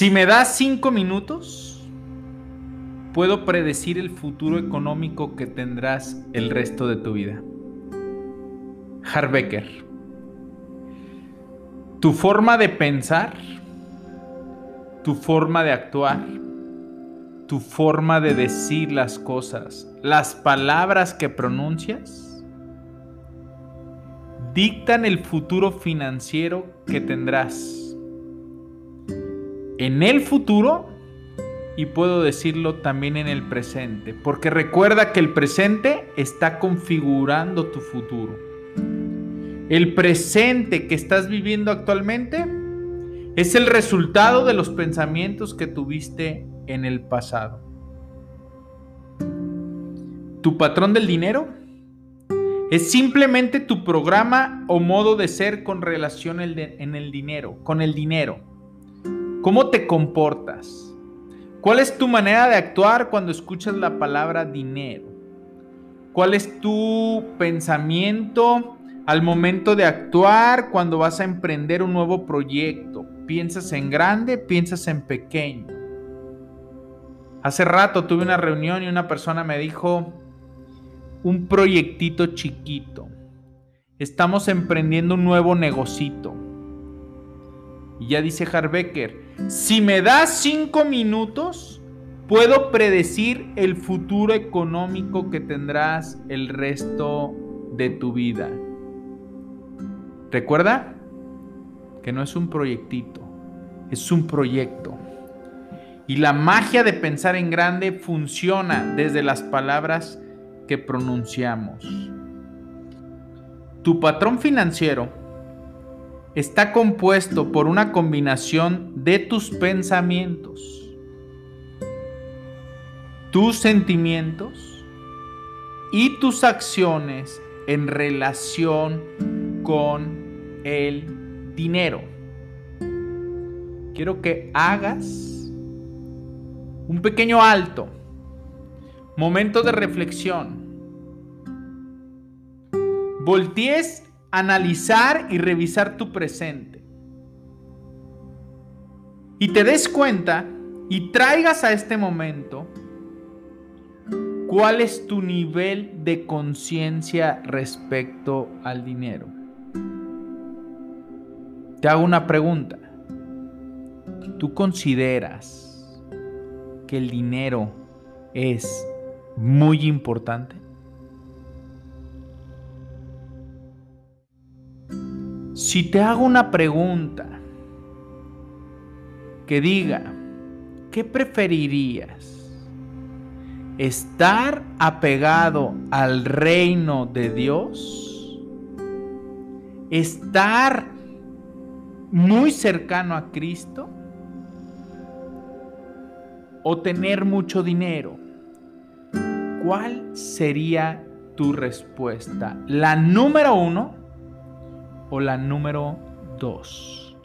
Si me das cinco minutos, puedo predecir el futuro económico que tendrás el resto de tu vida. Harbecker. Tu forma de pensar, tu forma de actuar, tu forma de decir las cosas, las palabras que pronuncias, dictan el futuro financiero que tendrás en el futuro y puedo decirlo también en el presente, porque recuerda que el presente está configurando tu futuro. El presente que estás viviendo actualmente es el resultado de los pensamientos que tuviste en el pasado. Tu patrón del dinero es simplemente tu programa o modo de ser con relación en el dinero, con el dinero. ¿Cómo te comportas? ¿Cuál es tu manera de actuar cuando escuchas la palabra dinero? ¿Cuál es tu pensamiento al momento de actuar cuando vas a emprender un nuevo proyecto? ¿Piensas en grande? ¿Piensas en pequeño? Hace rato tuve una reunión y una persona me dijo, un proyectito chiquito. Estamos emprendiendo un nuevo negocito. Y ya dice Harbecker, si me das cinco minutos, puedo predecir el futuro económico que tendrás el resto de tu vida. Recuerda que no es un proyectito, es un proyecto. Y la magia de pensar en grande funciona desde las palabras que pronunciamos. Tu patrón financiero está compuesto por una combinación de tus pensamientos, tus sentimientos y tus acciones en relación con el dinero. Quiero que hagas un pequeño alto, momento de reflexión. Voltees analizar y revisar tu presente. Y te des cuenta y traigas a este momento cuál es tu nivel de conciencia respecto al dinero. Te hago una pregunta. ¿Tú consideras que el dinero es muy importante? Si te hago una pregunta que diga, ¿qué preferirías? ¿Estar apegado al reino de Dios? ¿Estar muy cercano a Cristo? ¿O tener mucho dinero? ¿Cuál sería tu respuesta? La número uno o la número dos.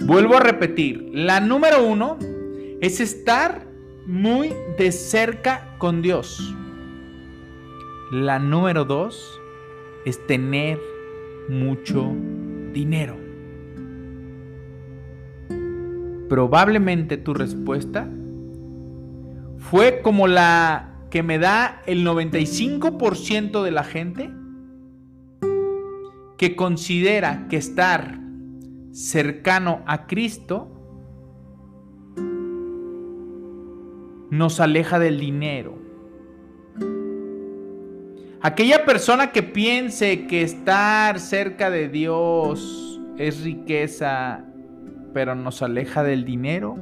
Vuelvo a repetir, la número uno es estar muy de cerca con Dios. La número dos es tener mucho dinero. Probablemente tu respuesta fue como la que me da el 95% de la gente que considera que estar cercano a Cristo nos aleja del dinero. Aquella persona que piense que estar cerca de Dios es riqueza, pero nos aleja del dinero,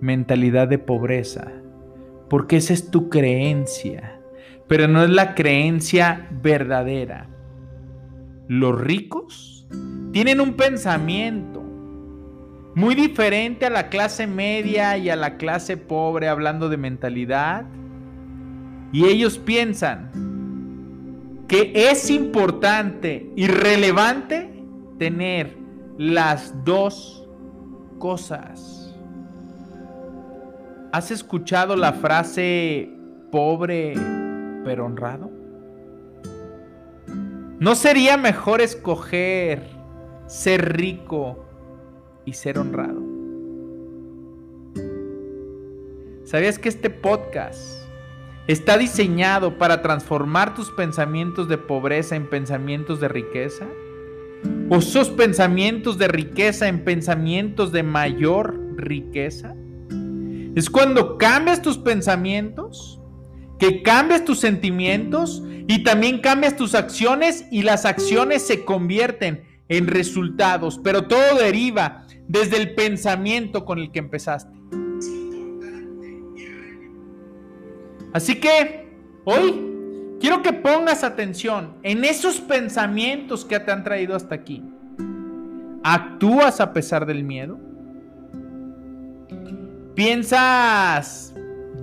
mentalidad de pobreza, porque esa es tu creencia, pero no es la creencia verdadera. Los ricos tienen un pensamiento muy diferente a la clase media y a la clase pobre hablando de mentalidad. Y ellos piensan que es importante y relevante tener las dos cosas. ¿Has escuchado la frase pobre pero honrado? ¿No sería mejor escoger ser rico y ser honrado? ¿Sabías que este podcast está diseñado para transformar tus pensamientos de pobreza en pensamientos de riqueza? ¿O esos pensamientos de riqueza en pensamientos de mayor riqueza? Es cuando cambias tus pensamientos, que cambias tus sentimientos y también cambias tus acciones y las acciones se convierten en resultados, pero todo deriva desde el pensamiento con el que empezaste. Así que hoy quiero que pongas atención en esos pensamientos que te han traído hasta aquí. ¿Actúas a pesar del miedo? ¿Piensas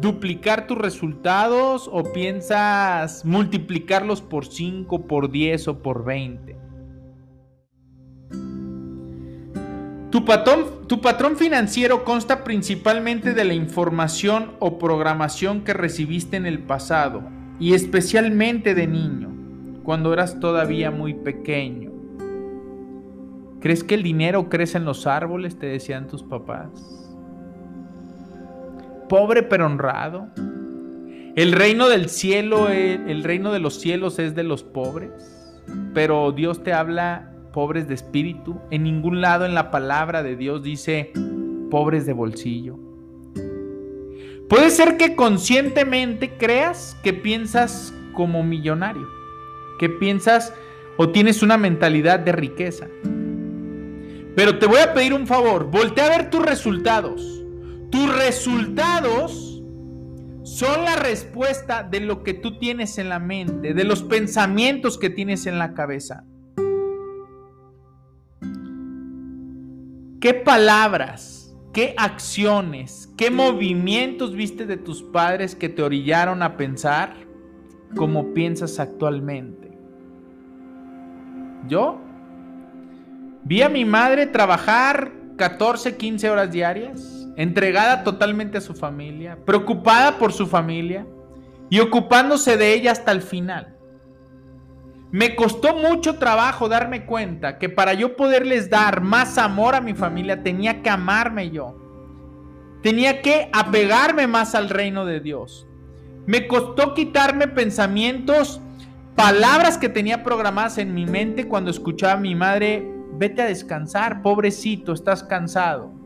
duplicar tus resultados o piensas multiplicarlos por 5, por 10 o por 20? Tu patrón, tu patrón financiero consta principalmente de la información o programación que recibiste en el pasado y especialmente de niño, cuando eras todavía muy pequeño. ¿Crees que el dinero crece en los árboles? Te decían tus papás. Pobre pero honrado. El reino del cielo, el reino de los cielos es de los pobres, pero Dios te habla pobres de espíritu. En ningún lado en la palabra de Dios dice pobres de bolsillo. Puede ser que conscientemente creas que piensas como millonario, que piensas o tienes una mentalidad de riqueza. Pero te voy a pedir un favor, voltea a ver tus resultados. Tus resultados son la respuesta de lo que tú tienes en la mente, de los pensamientos que tienes en la cabeza. ¿Qué palabras, qué acciones, qué movimientos viste de tus padres que te orillaron a pensar como piensas actualmente? Yo vi a mi madre trabajar 14, 15 horas diarias, entregada totalmente a su familia, preocupada por su familia y ocupándose de ella hasta el final. Me costó mucho trabajo darme cuenta que para yo poderles dar más amor a mi familia tenía que amarme yo. Tenía que apegarme más al reino de Dios. Me costó quitarme pensamientos, palabras que tenía programadas en mi mente cuando escuchaba a mi madre, vete a descansar, pobrecito, estás cansado.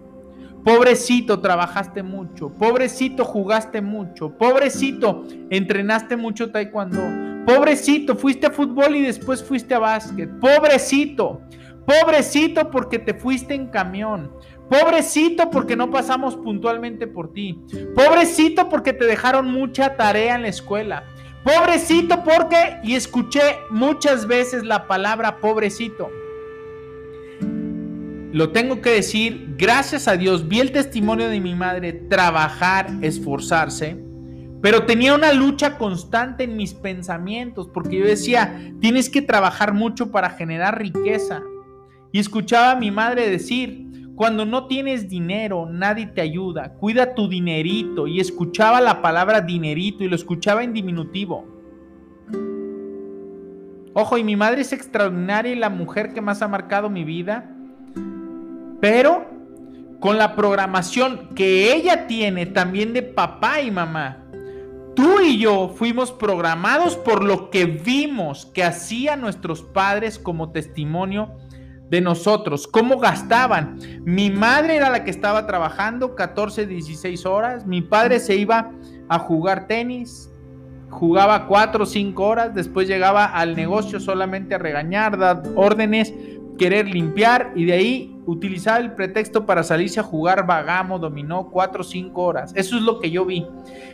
Pobrecito, trabajaste mucho. Pobrecito, jugaste mucho. Pobrecito, entrenaste mucho taekwondo. Pobrecito, fuiste a fútbol y después fuiste a básquet. Pobrecito. Pobrecito porque te fuiste en camión. Pobrecito porque no pasamos puntualmente por ti. Pobrecito porque te dejaron mucha tarea en la escuela. Pobrecito porque, y escuché muchas veces la palabra pobrecito. Lo tengo que decir, gracias a Dios vi el testimonio de mi madre trabajar, esforzarse pero tenía una lucha constante en mis pensamientos, porque yo decía, tienes que trabajar mucho para generar riqueza. Y escuchaba a mi madre decir, cuando no tienes dinero, nadie te ayuda, cuida tu dinerito. Y escuchaba la palabra dinerito y lo escuchaba en diminutivo. Ojo, y mi madre es extraordinaria y la mujer que más ha marcado mi vida. Pero con la programación que ella tiene también de papá y mamá, Tú y yo fuimos programados por lo que vimos que hacían nuestros padres como testimonio de nosotros, cómo gastaban. Mi madre era la que estaba trabajando 14, 16 horas, mi padre se iba a jugar tenis, jugaba 4 o 5 horas, después llegaba al negocio solamente a regañar, dar órdenes, querer limpiar y de ahí utilizar el pretexto para salirse a jugar vagamo, dominó 4 o 5 horas. Eso es lo que yo vi.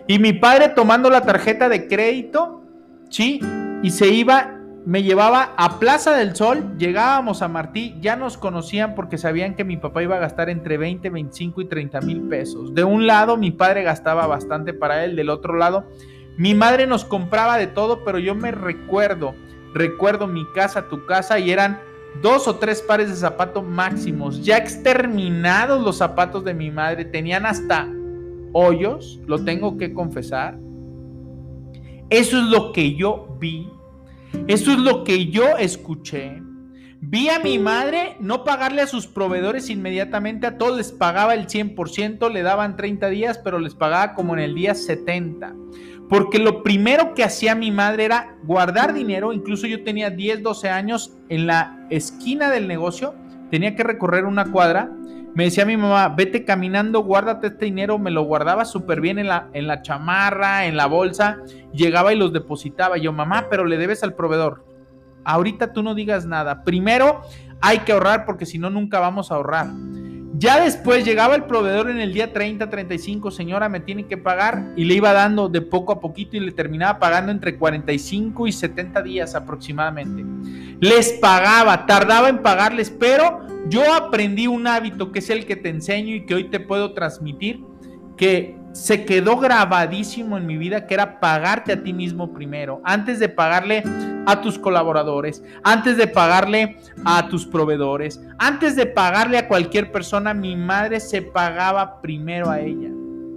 Y mi padre tomando la tarjeta de crédito, ¿sí? Y se iba me llevaba a Plaza del Sol, llegábamos a Martí, ya nos conocían porque sabían que mi papá iba a gastar entre 20, 25 y 30 mil pesos. De un lado mi padre gastaba bastante para él, del otro lado mi madre nos compraba de todo, pero yo me recuerdo, recuerdo mi casa, tu casa y eran dos o tres pares de zapatos máximos. Ya exterminados los zapatos de mi madre, tenían hasta hoyos, lo tengo que confesar. Eso es lo que yo vi eso es lo que yo escuché. Vi a mi madre no pagarle a sus proveedores inmediatamente, a todos les pagaba el 100%, le daban 30 días, pero les pagaba como en el día 70. Porque lo primero que hacía mi madre era guardar dinero, incluso yo tenía 10, 12 años, en la esquina del negocio, tenía que recorrer una cuadra me decía mi mamá, vete caminando, guárdate este dinero, me lo guardaba súper bien en la, en la chamarra, en la bolsa, llegaba y los depositaba. Yo, mamá, pero le debes al proveedor. Ahorita tú no digas nada. Primero hay que ahorrar porque si no, nunca vamos a ahorrar. Ya después llegaba el proveedor en el día 30, 35, señora, me tiene que pagar y le iba dando de poco a poquito y le terminaba pagando entre 45 y 70 días aproximadamente. Les pagaba, tardaba en pagarles, pero yo aprendí un hábito que es el que te enseño y que hoy te puedo transmitir, que se quedó grabadísimo en mi vida, que era pagarte a ti mismo primero, antes de pagarle a tus colaboradores, antes de pagarle a tus proveedores, antes de pagarle a cualquier persona, mi madre se pagaba primero a ella.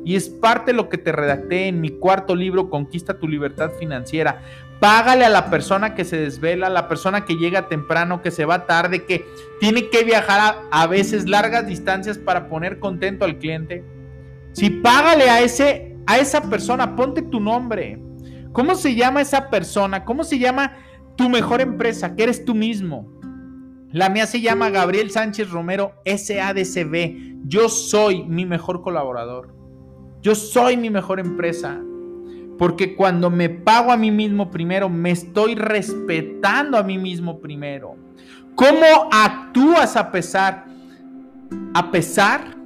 Y es parte de lo que te redacté en mi cuarto libro, Conquista tu libertad financiera. Págale a la persona que se desvela, a la persona que llega temprano, que se va tarde, que tiene que viajar a, a veces largas distancias para poner contento al cliente si págale a ese a esa persona, ponte tu nombre. ¿Cómo se llama esa persona? ¿Cómo se llama tu mejor empresa? Que eres tú mismo. La mía se llama Gabriel Sánchez Romero SADCB. Yo soy mi mejor colaborador. Yo soy mi mejor empresa. Porque cuando me pago a mí mismo primero, me estoy respetando a mí mismo primero. ¿Cómo actúas a pesar? A pesar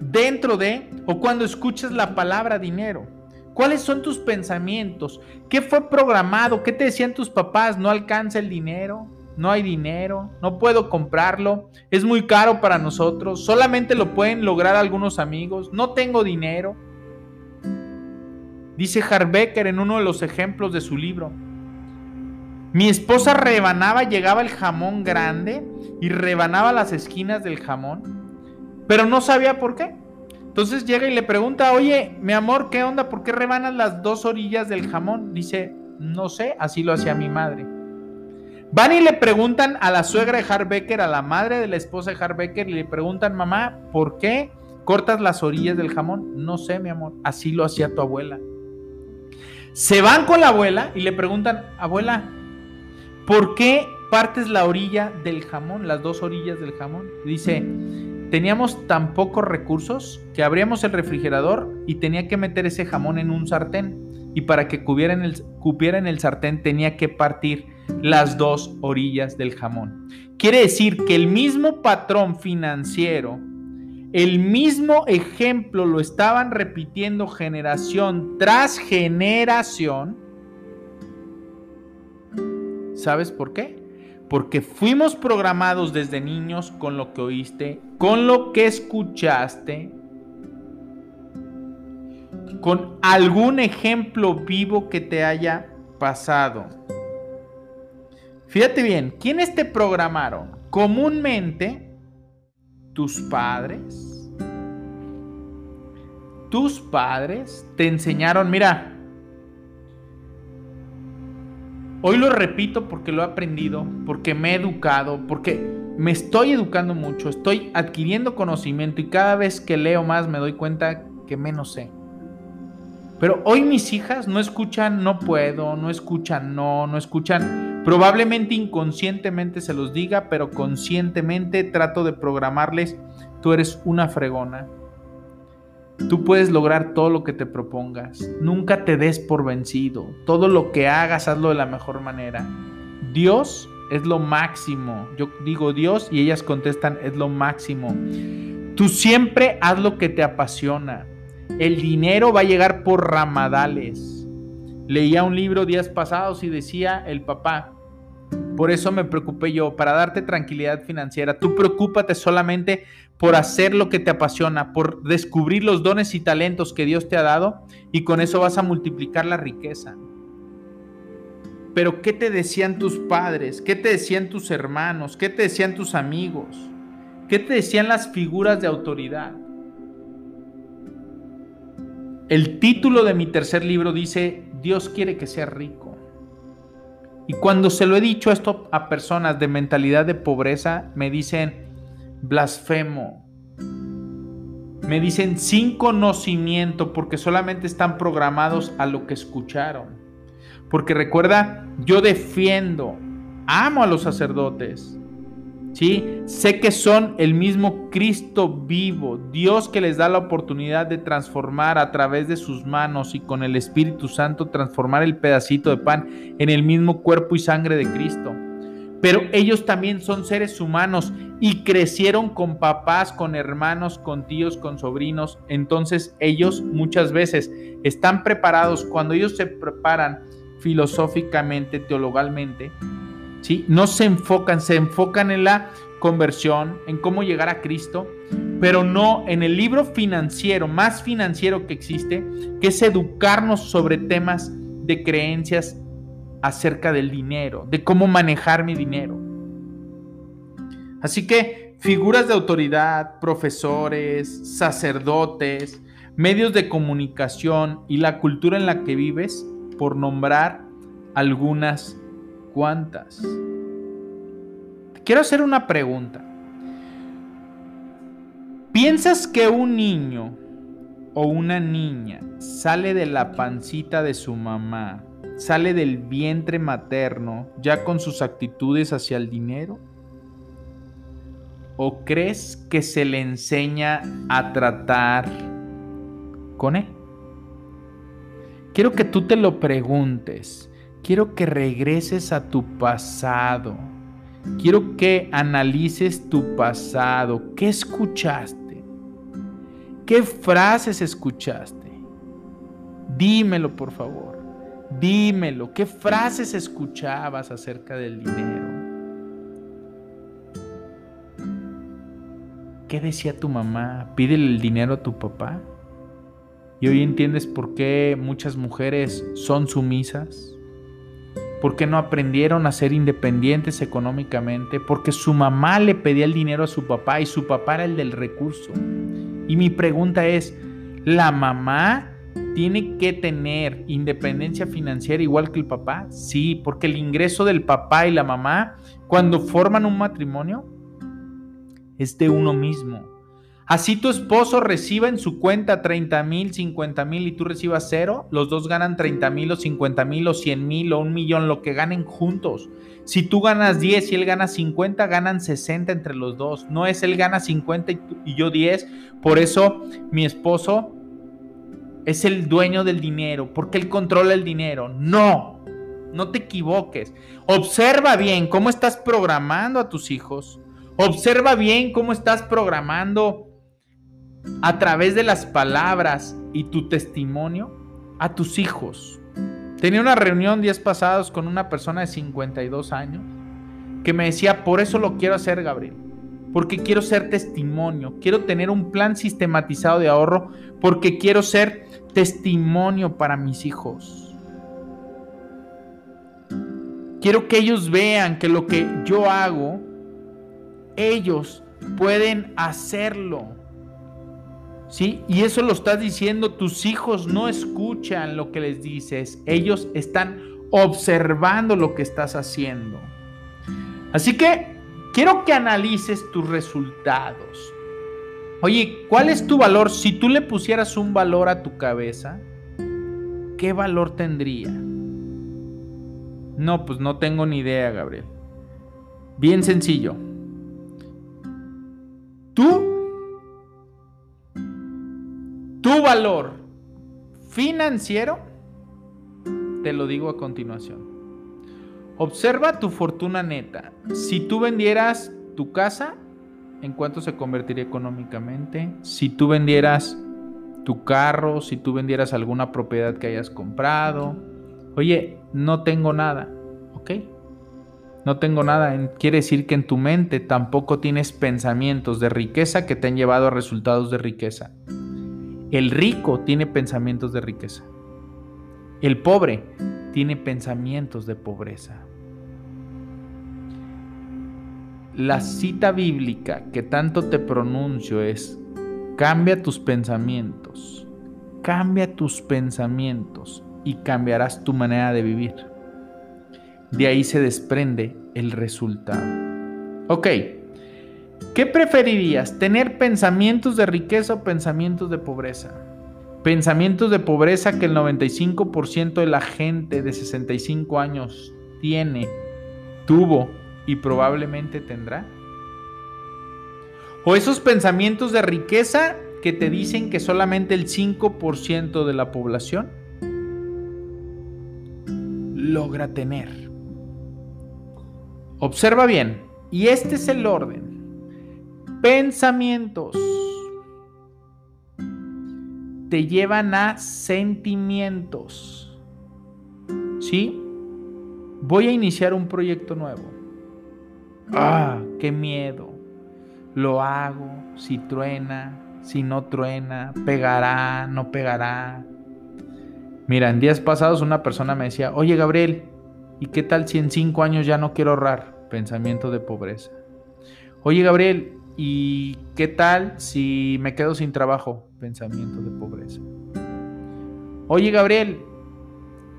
dentro de o cuando escuchas la palabra dinero. ¿Cuáles son tus pensamientos? ¿Qué fue programado? ¿Qué te decían tus papás? ¿No alcanza el dinero? ¿No hay dinero? ¿No puedo comprarlo? ¿Es muy caro para nosotros? ¿Solamente lo pueden lograr algunos amigos? ¿No tengo dinero? Dice Harbecker en uno de los ejemplos de su libro. Mi esposa rebanaba, llegaba el jamón grande y rebanaba las esquinas del jamón pero no sabía por qué. Entonces llega y le pregunta, oye, mi amor, ¿qué onda? ¿Por qué rebanas las dos orillas del jamón? Dice, no sé, así lo hacía mi madre. Van y le preguntan a la suegra de Harbecker, a la madre de la esposa de Harbecker, y le preguntan, mamá, ¿por qué cortas las orillas del jamón? No sé, mi amor, así lo hacía tu abuela. Se van con la abuela y le preguntan, abuela, ¿por qué partes la orilla del jamón, las dos orillas del jamón? Dice, teníamos tan pocos recursos que abríamos el refrigerador y tenía que meter ese jamón en un sartén. Y para que cupiera en el, cupiera en el sartén tenía que partir las dos orillas del jamón. Quiere decir que el mismo patrón financiero, el mismo ejemplo lo estaban repitiendo generación tras generación. ¿Sabes por qué? Porque fuimos programados desde niños con lo que oíste, con lo que escuchaste, con algún ejemplo vivo que te haya pasado. Fíjate bien, ¿quiénes te programaron? Comúnmente, tus padres. Tus padres te enseñaron, mira, Hoy lo repito porque lo he aprendido, porque me he educado, porque me estoy educando mucho, estoy adquiriendo conocimiento y cada vez que leo más me doy cuenta que menos sé. Pero hoy mis hijas no escuchan no puedo, no escuchan no, no escuchan. Probablemente inconscientemente se los diga, pero conscientemente trato de programarles, tú eres una fregona, Tú puedes lograr todo lo que te propongas. Nunca te des por vencido. Todo lo que hagas, hazlo de la mejor manera. Dios es lo máximo. Yo digo Dios y ellas contestan es lo máximo. Tú siempre haz lo que te apasiona. El dinero va a llegar por ramadales. Leía un libro días pasados y decía el papá, por eso me preocupé yo, para darte tranquilidad financiera. Tú preocúpate solamente por hacer lo que te apasiona, por descubrir los dones y talentos que Dios te ha dado y con eso vas a multiplicar la riqueza. Pero ¿qué te decían tus padres? ¿Qué te decían tus hermanos? ¿Qué te decían tus amigos? ¿Qué te decían las figuras de autoridad? El título de mi tercer libro dice, Dios quiere que seas rico. Y cuando se lo he dicho esto a personas de mentalidad de pobreza, me dicen, blasfemo. Me dicen sin conocimiento porque solamente están programados a lo que escucharon. Porque recuerda, yo defiendo, amo a los sacerdotes. ¿Sí? Sé que son el mismo Cristo vivo, Dios que les da la oportunidad de transformar a través de sus manos y con el Espíritu Santo transformar el pedacito de pan en el mismo cuerpo y sangre de Cristo. Pero ellos también son seres humanos y crecieron con papás, con hermanos, con tíos, con sobrinos. Entonces ellos muchas veces están preparados. Cuando ellos se preparan filosóficamente, teologalmente, ¿sí? No se enfocan, se enfocan en la conversión, en cómo llegar a Cristo, pero no en el libro financiero, más financiero que existe, que es educarnos sobre temas de creencias acerca del dinero, de cómo manejar mi dinero. Así que figuras de autoridad, profesores, sacerdotes, medios de comunicación y la cultura en la que vives, por nombrar algunas cuantas. quiero hacer una pregunta. ¿Piensas que un niño o una niña sale de la pancita de su mamá, sale del vientre materno ya con sus actitudes hacia el dinero? ¿O crees que se le enseña a tratar con él? Quiero que tú te lo preguntes. Quiero que regreses a tu pasado. Quiero que analices tu pasado. ¿Qué escuchaste? ¿Qué frases escuchaste? Dímelo, por favor. Dímelo. ¿Qué frases escuchabas acerca del dinero? ¿Qué decía tu mamá? Pídele el dinero a tu papá. Y hoy entiendes por qué muchas mujeres son sumisas porque no aprendieron a ser independientes económicamente, porque su mamá le pedía el dinero a su papá y su papá era el del recurso. Y mi pregunta es, ¿la mamá tiene que tener independencia financiera igual que el papá? Sí, porque el ingreso del papá y la mamá, cuando forman un matrimonio, es de uno mismo. Así tu esposo reciba en su cuenta 30 mil, 50 mil y tú recibas cero, los dos ganan 30 mil o 50 mil o 100 mil o un millón, lo que ganen juntos. Si tú ganas 10 y él gana 50, ganan 60 entre los dos. No es él gana 50 y, yo 10. Por eso mi esposo es el dueño del dinero, porque él controla el dinero. No, no te equivoques. Observa bien cómo estás programando a tus hijos. Observa bien cómo estás programando a través de las palabras y tu testimonio a tus hijos. Tenía una reunión días pasados con una persona de 52 años que me decía, por eso lo quiero hacer, Gabriel, porque quiero ser testimonio, quiero tener un plan sistematizado de ahorro, porque quiero ser testimonio para mis hijos. Quiero que ellos vean que lo que yo hago, ellos pueden hacerlo. Y eso lo estás diciendo, tus hijos no escuchan lo que les dices, ellos están observando lo que estás haciendo. Así que quiero que analices tus resultados. Oye, ¿cuál es tu valor? Si tú le pusieras un valor a tu cabeza, ¿qué valor tendría? No, pues no tengo ni idea, Gabriel. Bien sencillo. Tú tu valor financiero, te lo digo a continuación. Observa tu fortuna neta. Si tú vendieras tu casa, ¿en cuánto se convertiría económicamente? Si tú vendieras tu carro, si tú vendieras alguna propiedad que hayas comprado, Oye, no tengo nada. ¿Ok? No tengo nada. Quiere decir que en tu mente tampoco tienes pensamientos de riqueza que te han llevado a resultados de riqueza. El rico tiene pensamientos de riqueza. El pobre tiene pensamientos de pobreza. La cita bíblica que tanto te pronuncio es, cambia tus pensamientos, cambia tus pensamientos y cambiarás tu manera de vivir. De ahí se desprende el resultado. Ok, ¿qué preferirías? ¿Tener pensamientos de riqueza o pensamientos de pobreza? Pensamientos de pobreza que el 95% de la gente de 65 años tiene, tuvo y probablemente tendrá. O esos pensamientos de riqueza que te dicen que solamente el 5% de la población logra tener. Observa bien, y este es el orden. Pensamientos te llevan a sentimientos. ¿Sí? Voy a iniciar un proyecto nuevo. Ah, qué miedo. Lo hago, si truena, si no truena, pegará, no pegará. Mira, en días pasados una persona me decía, oye Gabriel, ¿y qué tal si en cinco años ya no quiero ahorrar? Pensamiento de pobreza. Oye Gabriel, ¿y qué tal si me quedo sin trabajo? Pensamiento de pobreza. Oye Gabriel,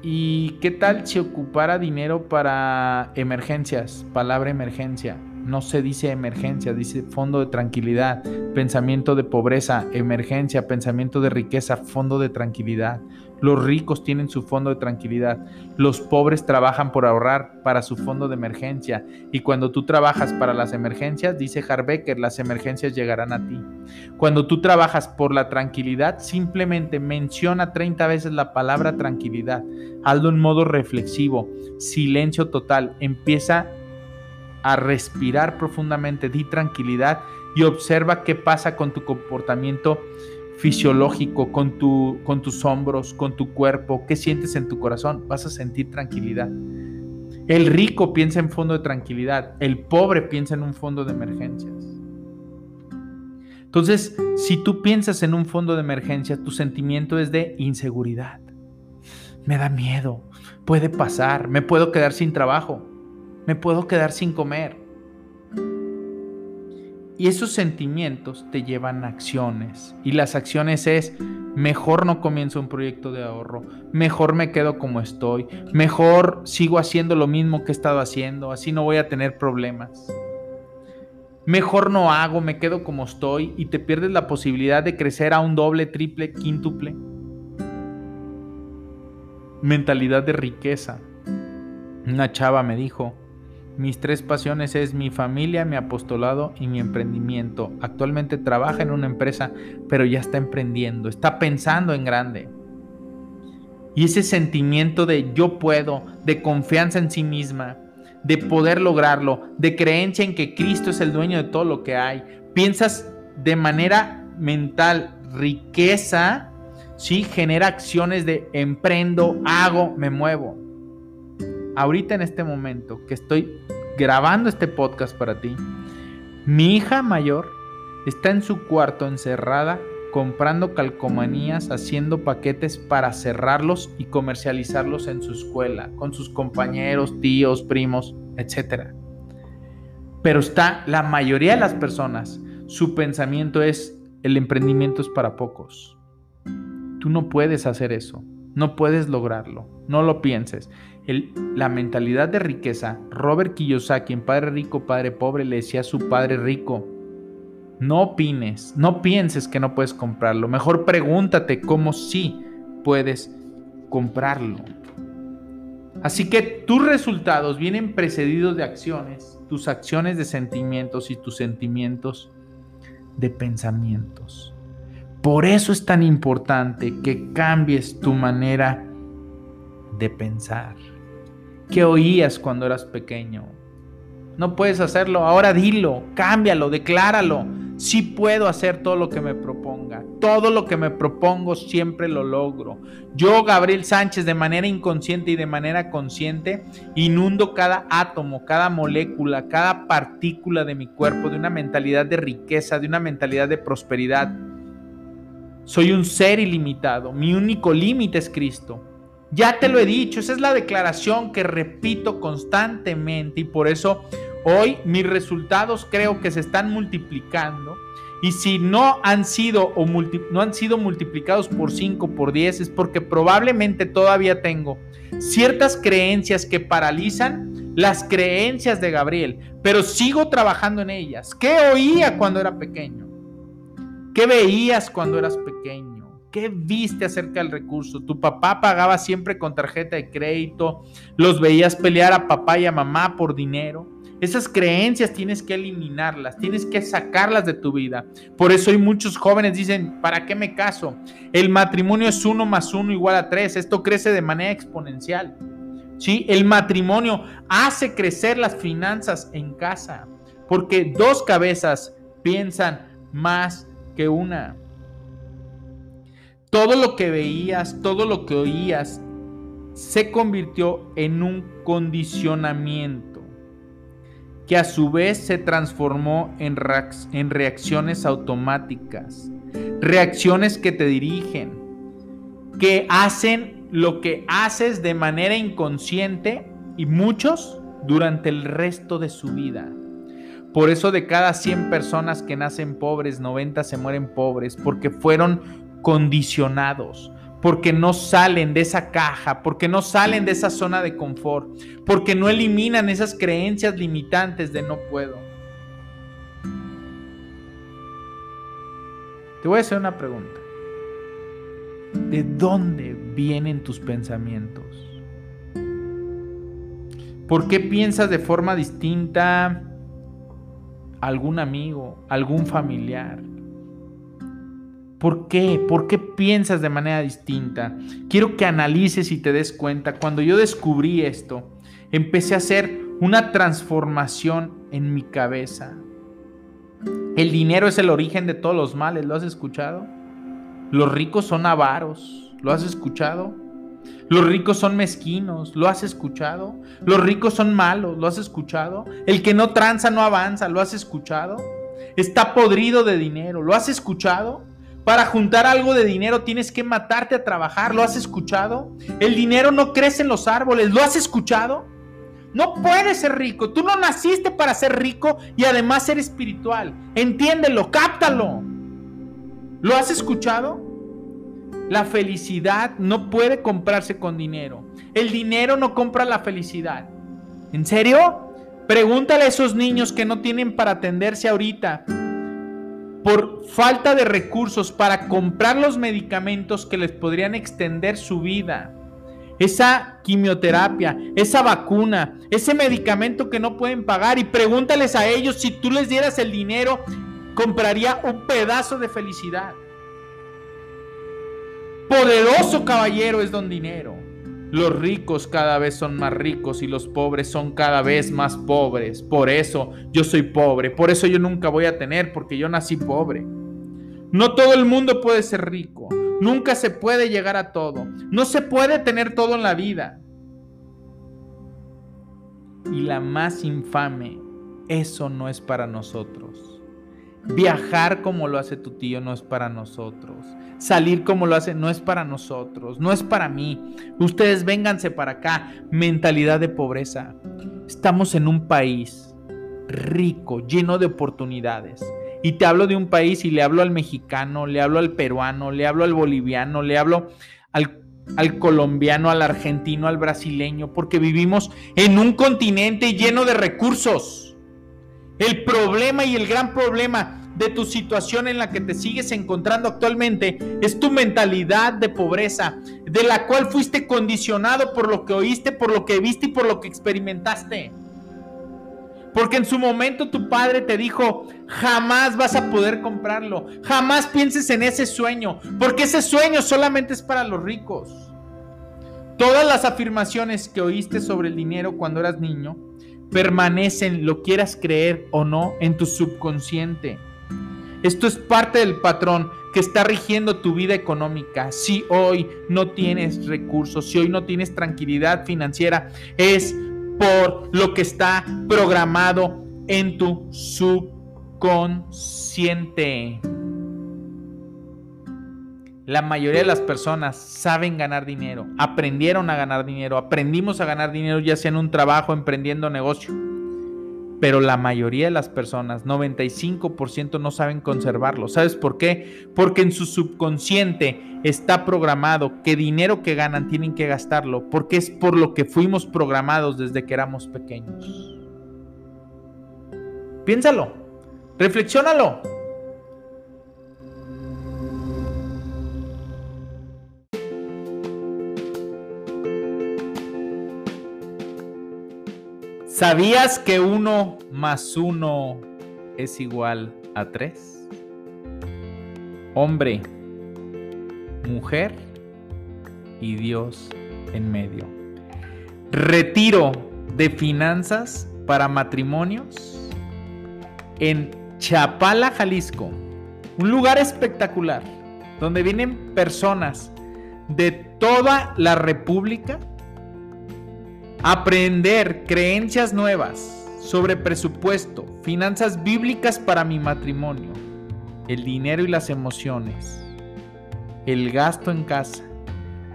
¿y qué tal si ocupara dinero para emergencias? Palabra emergencia. No se dice emergencia, dice fondo de tranquilidad, pensamiento de pobreza, emergencia, pensamiento de riqueza, fondo de tranquilidad. Los ricos tienen su fondo de tranquilidad. Los pobres trabajan por ahorrar para su fondo de emergencia. Y cuando tú trabajas para las emergencias, dice Harbecker, las emergencias llegarán a ti. Cuando tú trabajas por la tranquilidad, simplemente menciona 30 veces la palabra tranquilidad. Hazlo en modo reflexivo, silencio total. Empieza a respirar profundamente, di tranquilidad y observa qué pasa con tu comportamiento fisiológico, con, tu, con tus hombros, con tu cuerpo, qué sientes en tu corazón, vas a sentir tranquilidad. El rico piensa en fondo de tranquilidad, el pobre piensa en un fondo de emergencias. Entonces, si tú piensas en un fondo de emergencia, tu sentimiento es de inseguridad. Me da miedo, puede pasar, me puedo quedar sin trabajo, me puedo quedar sin comer. Y esos sentimientos te llevan a acciones. Y las acciones es, mejor no comienzo un proyecto de ahorro, mejor me quedo como estoy, mejor sigo haciendo lo mismo que he estado haciendo, así no voy a tener problemas. Mejor no hago, me quedo como estoy y te pierdes la posibilidad de crecer a un doble, triple, quíntuple. Mentalidad de riqueza. Una chava me dijo, mis tres pasiones es mi familia, mi apostolado y mi emprendimiento. Actualmente trabaja en una empresa, pero ya está emprendiendo, está pensando en grande. Y ese sentimiento de yo puedo, de confianza en sí misma, de poder lograrlo, de creencia en que Cristo es el dueño de todo lo que hay. Piensas de manera mental, riqueza, ¿sí? Genera acciones de emprendo, hago, me muevo ahorita en este momento que estoy grabando este podcast para ti, mi hija mayor está en su cuarto encerrada comprando calcomanías, haciendo paquetes para cerrarlos y comercializarlos en su escuela, con sus compañeros, tíos, primos, etc. Pero está la mayoría de las personas, su pensamiento es, el emprendimiento es para pocos. Tú no puedes hacer eso, no puedes lograrlo, no lo pienses la mentalidad de riqueza, Robert Kiyosaki en Padre Rico, Padre Pobre le decía a su padre rico, no opines, no pienses que no puedes comprarlo, mejor pregúntate cómo sí puedes comprarlo. Así que tus resultados vienen precedidos de acciones, tus acciones de sentimientos y tus sentimientos de pensamientos. Por eso es tan importante que cambies tu manera de pensar. ¿Qué oías cuando eras pequeño? No puedes hacerlo, ahora dilo, cámbialo, decláralo. Sí puedo hacer todo lo que me proponga. Todo lo que me propongo siempre lo logro. Yo, Gabriel Sánchez, de manera inconsciente y de manera consciente, inundo cada átomo, cada molécula, cada partícula de mi cuerpo de una mentalidad de riqueza, de una mentalidad de prosperidad. Soy un ser ilimitado. Mi único límite es Cristo. Ya te lo he dicho, esa es la declaración que repito constantemente y por eso hoy mis resultados creo que se están multiplicando. Y si no han sido, o no han sido multiplicados por 5, por 10, es porque probablemente todavía tengo ciertas creencias que paralizan las creencias de Gabriel, pero sigo trabajando en ellas. ¿Qué oía cuando era pequeño? ¿Qué veías cuando eras pequeño? ¿Qué viste acerca del recurso? Tu papá pagaba siempre con tarjeta de crédito, los veías pelear a papá y a mamá por dinero. Esas creencias tienes que eliminarlas, tienes que sacarlas de tu vida. Por eso hay muchos jóvenes dicen, ¿para qué me caso? El matrimonio es uno más uno igual a tres. Esto crece de manera exponencial. ¿Sí? El matrimonio hace crecer las finanzas en casa, porque dos cabezas piensan más que una. Todo lo que veías, todo lo que oías, se convirtió en un condicionamiento que a su vez se transformó en, reacciones automáticas, reacciones que te dirigen, que hacen lo que haces de manera inconsciente y muchos durante el resto de su vida. Por eso de cada 100 personas que nacen pobres, 90 se mueren pobres, porque fueron condicionados, porque no salen de esa caja, porque no salen de esa zona de confort, porque no eliminan esas creencias limitantes de no puedo. Te voy a hacer una pregunta. ¿De dónde vienen tus pensamientos? ¿Por qué piensas de forma distinta algún amigo, algún familiar? ¿Por qué? ¿Por qué piensas de manera distinta? Quiero que analices y te des cuenta. Cuando yo descubrí esto, empecé a hacer una transformación en mi cabeza. El dinero es el origen de todos los males, ¿lo has escuchado? Los ricos son avaros, ¿lo has escuchado? Los ricos son mezquinos, ¿lo has escuchado? Los ricos son malos, ¿lo has escuchado? El que no tranza no avanza, ¿lo has escuchado? Está podrido de dinero, ¿lo has escuchado? Para juntar algo de dinero tienes que matarte a trabajar. ¿Lo has escuchado? El dinero no crece en los árboles. ¿Lo has escuchado? No puedes ser rico. Tú no naciste para ser rico y además ser espiritual. Entiéndelo, cáptalo. ¿Lo has escuchado? La felicidad no puede comprarse con dinero. El dinero no compra la felicidad. ¿En serio? Pregúntale a esos niños que no tienen para atenderse ahorita por falta de recursos para comprar los medicamentos que les podrían extender su vida. Esa quimioterapia, esa vacuna, ese medicamento que no pueden pagar y pregúntales a ellos si tú les dieras el dinero, compraría un pedazo de felicidad. Poderoso caballero es don dinero. Los ricos cada vez son más ricos y los pobres son cada vez más pobres. Por eso yo soy pobre. Por eso yo nunca voy a tener porque yo nací pobre. No todo el mundo puede ser rico. Nunca se puede llegar a todo. No se puede tener todo en la vida. Y la más infame, eso no es para nosotros. Viajar como lo hace tu tío no es para nosotros. Salir como lo hace no es para nosotros, no es para mí. Ustedes vénganse para acá. Mentalidad de pobreza. Estamos en un país rico, lleno de oportunidades. Y te hablo de un país y le hablo al mexicano, le hablo al peruano, le hablo al boliviano, le hablo al, al colombiano, al argentino, al brasileño, porque vivimos en un continente lleno de recursos el problema y el gran problema de tu situación en la que te sigues encontrando actualmente es tu mentalidad de pobreza, de la cual fuiste condicionado por lo que oíste, por lo que viste y por lo que experimentaste. Porque en su momento tu padre te dijo, jamás vas a poder comprarlo, jamás pienses en ese sueño, porque ese sueño solamente es para los ricos. Todas las afirmaciones que oíste sobre el dinero cuando eras niño permanecen, lo quieras creer o no, en tu subconsciente. Esto es parte del patrón que está rigiendo tu vida económica. Si hoy no tienes recursos, si hoy no tienes tranquilidad financiera, es por lo que está programado en tu subconsciente. La mayoría de las personas saben ganar dinero, aprendieron a ganar dinero, aprendimos a ganar dinero ya sea en un trabajo, emprendiendo negocio. Pero la mayoría de las personas, 95%, no saben conservarlo. ¿Sabes por qué? Porque en su subconsciente está programado que dinero que ganan tienen que gastarlo, porque es por lo que fuimos programados desde que éramos pequeños. Piénsalo, reflexiónalo. ¿Sabías que uno más uno es igual a tres? Hombre, mujer y Dios en medio. Retiro de finanzas para matrimonios en Chapala, Jalisco. Un lugar espectacular donde vienen personas de toda la República Aprender creencias nuevas sobre presupuesto, finanzas bíblicas para mi matrimonio, el dinero y las emociones, el gasto en casa,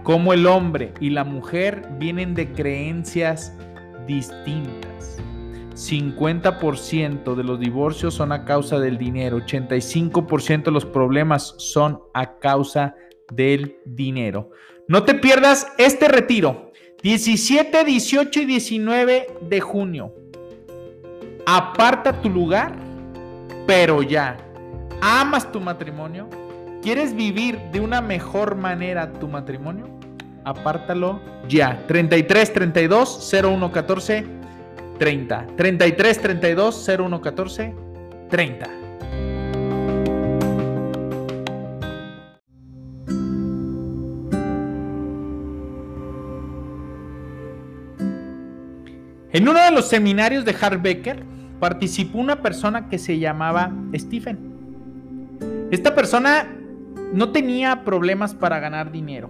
cómo el hombre y la mujer vienen de creencias distintas. 50% de los divorcios son a causa del dinero, 85% de los problemas son a causa del dinero. No te pierdas este retiro 17, 18 y 19 de junio. Aparta tu lugar, pero ya. ¿Amas tu matrimonio? ¿Quieres vivir de una mejor manera tu matrimonio? Apártalo ya. 33 32 01 14 30. 33 32 01 14 30. En uno de los seminarios de Becker participó una persona que se llamaba Stephen. Esta persona no tenía problemas para ganar dinero.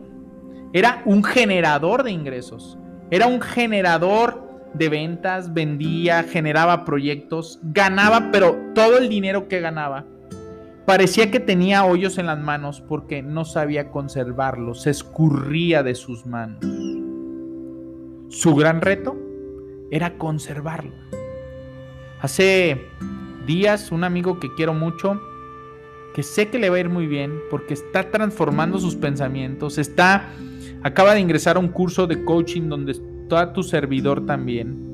Era un generador de ingresos. Era un generador de ventas, vendía, generaba proyectos, ganaba, pero todo el dinero que ganaba parecía que tenía hoyos en las manos porque no sabía conservarlo, se escurría de sus manos. Su gran reto era conservarlo. Hace días un amigo que quiero mucho, que sé que le va a ir muy bien porque está transformando sus pensamientos, está acaba de ingresar a un curso de coaching donde está tu servidor también.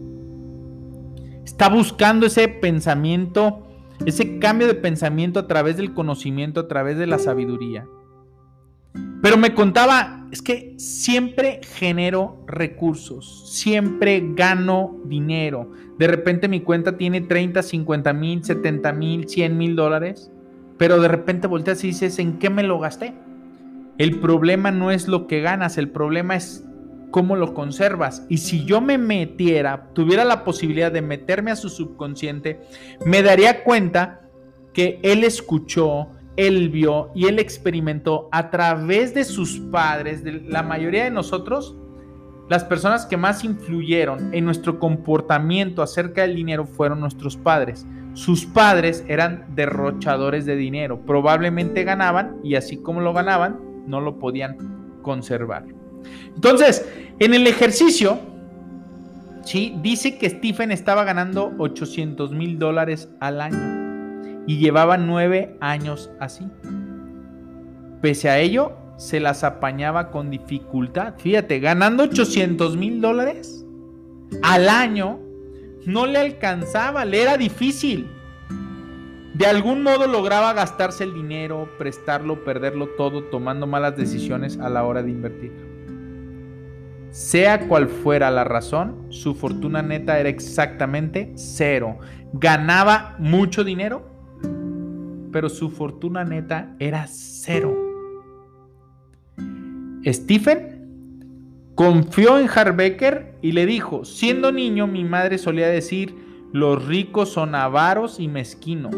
Está buscando ese pensamiento, ese cambio de pensamiento a través del conocimiento, a través de la sabiduría. Pero me contaba, es que siempre genero recursos, siempre gano dinero. De repente mi cuenta tiene 30, 50 mil, 70 mil, 100 mil dólares, pero de repente volteas y dices, ¿en qué me lo gasté? El problema no es lo que ganas, el problema es cómo lo conservas. Y si yo me metiera, tuviera la posibilidad de meterme a su subconsciente, me daría cuenta que él escuchó, él vio y él experimentó a través de sus padres, de la mayoría de nosotros, las personas que más influyeron en nuestro comportamiento acerca del dinero fueron nuestros padres. Sus padres eran derrochadores de dinero, probablemente ganaban y así como lo ganaban, no lo podían conservar. Entonces, en el ejercicio, ¿sí? dice que Stephen estaba ganando 800 mil dólares al año y llevaba nueve años así. Pese a ello, se las apañaba con dificultad. Fíjate, ganando 800 mil dólares al año, no le alcanzaba, le era difícil. De algún modo lograba gastarse el dinero, prestarlo, perderlo todo, tomando malas decisiones a la hora de invertir. Sea cual fuera la razón, su fortuna neta era exactamente cero. Ganaba mucho dinero, pero su fortuna neta era cero. Stephen confió en Harbecker y le dijo, siendo niño mi madre solía decir, los ricos son avaros y mezquinos.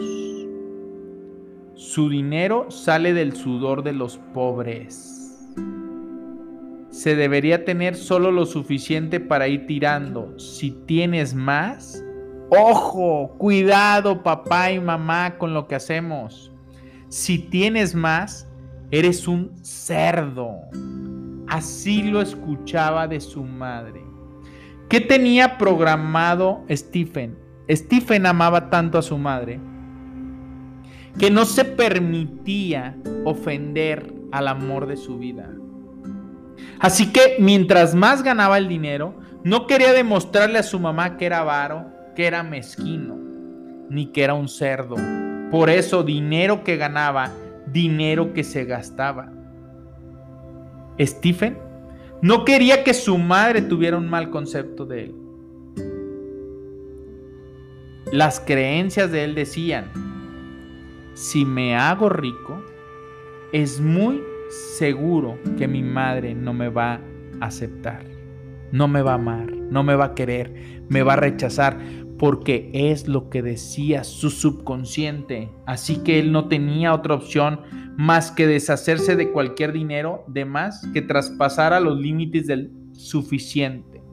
Su dinero sale del sudor de los pobres. Se debería tener solo lo suficiente para ir tirando. Si tienes más, ojo, cuidado papá y mamá con lo que hacemos. Si tienes más, eres un cerdo. Así lo escuchaba de su madre. ¿Qué tenía programado Stephen? Stephen amaba tanto a su madre que no se permitía ofender al amor de su vida. Así que mientras más ganaba el dinero, no quería demostrarle a su mamá que era avaro, que era mezquino, ni que era un cerdo. Por eso dinero que ganaba, dinero que se gastaba. Stephen no quería que su madre tuviera un mal concepto de él. Las creencias de él decían, si me hago rico, es muy seguro que mi madre no me va a aceptar, no me va a amar, no me va a querer, me va a rechazar, porque es lo que decía su subconsciente. Así que él no tenía otra opción más que deshacerse de cualquier dinero de más que traspasara los límites del suficiente.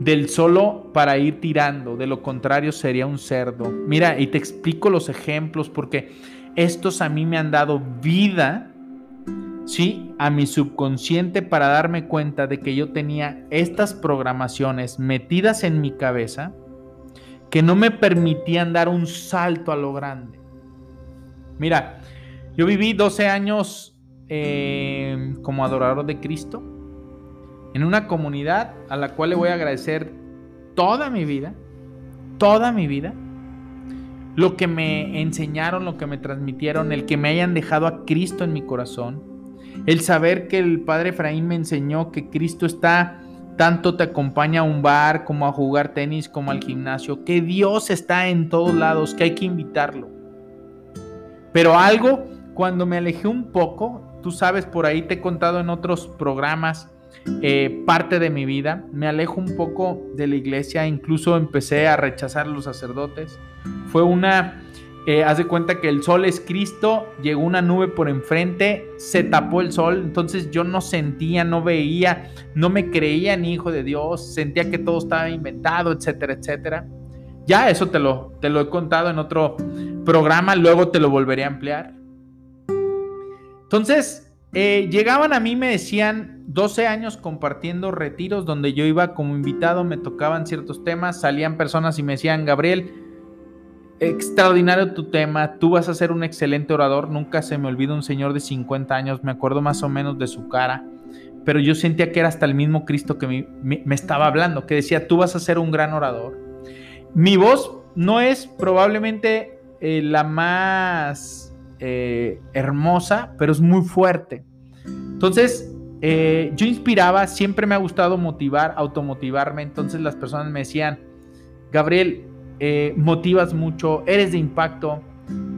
Del solo para ir tirando, de lo contrario sería un cerdo. Mira, y te explico los ejemplos porque estos a mí me han dado vida ¿sí? A mi subconsciente para darme cuenta de que yo tenía estas programaciones metidas en mi cabeza que no me permitían dar un salto a lo grande. Mira, yo viví 12 años eh, como adorador de Cristo en una comunidad a la cual le voy a agradecer toda mi vida, toda mi vida, lo que me enseñaron, lo que me transmitieron, el que me hayan dejado a Cristo en mi corazón, el saber que el padre Efraín me enseñó que Cristo está, tanto te acompaña a un bar como a jugar tenis como al gimnasio, que Dios está en todos lados, que hay que invitarlo. Pero algo, cuando me alejé un poco, tú sabes, por ahí te he contado en otros programas, eh, parte de mi vida, me alejo un poco de la iglesia, incluso empecé a rechazar a los sacerdotes. Fue una eh, haz de cuenta que el sol es Cristo, llegó una nube por enfrente, se tapó el sol, entonces yo no sentía, no veía, no me creía ni hijo de Dios, sentía que todo estaba inventado, etcétera, etcétera. Ya eso te lo, te lo he contado en otro programa, luego te lo volveré a emplear. Entonces, eh, llegaban a mí, me decían 12 años compartiendo retiros donde yo iba como invitado, me tocaban ciertos temas, salían personas y me decían, Gabriel, extraordinario tu tema, tú vas a ser un excelente orador, nunca se me olvida un señor de 50 años, me acuerdo más o menos de su cara, pero yo sentía que era hasta el mismo Cristo que me, estaba hablando, que decía, tú vas a ser un gran orador. Mi voz no es probablemente eh, la más eh, hermosa, pero es muy fuerte. Entonces, eh, yo inspiraba, siempre me ha gustado motivar, automotivarme, entonces las personas me decían, Gabriel, eh, motivas mucho, eres de impacto.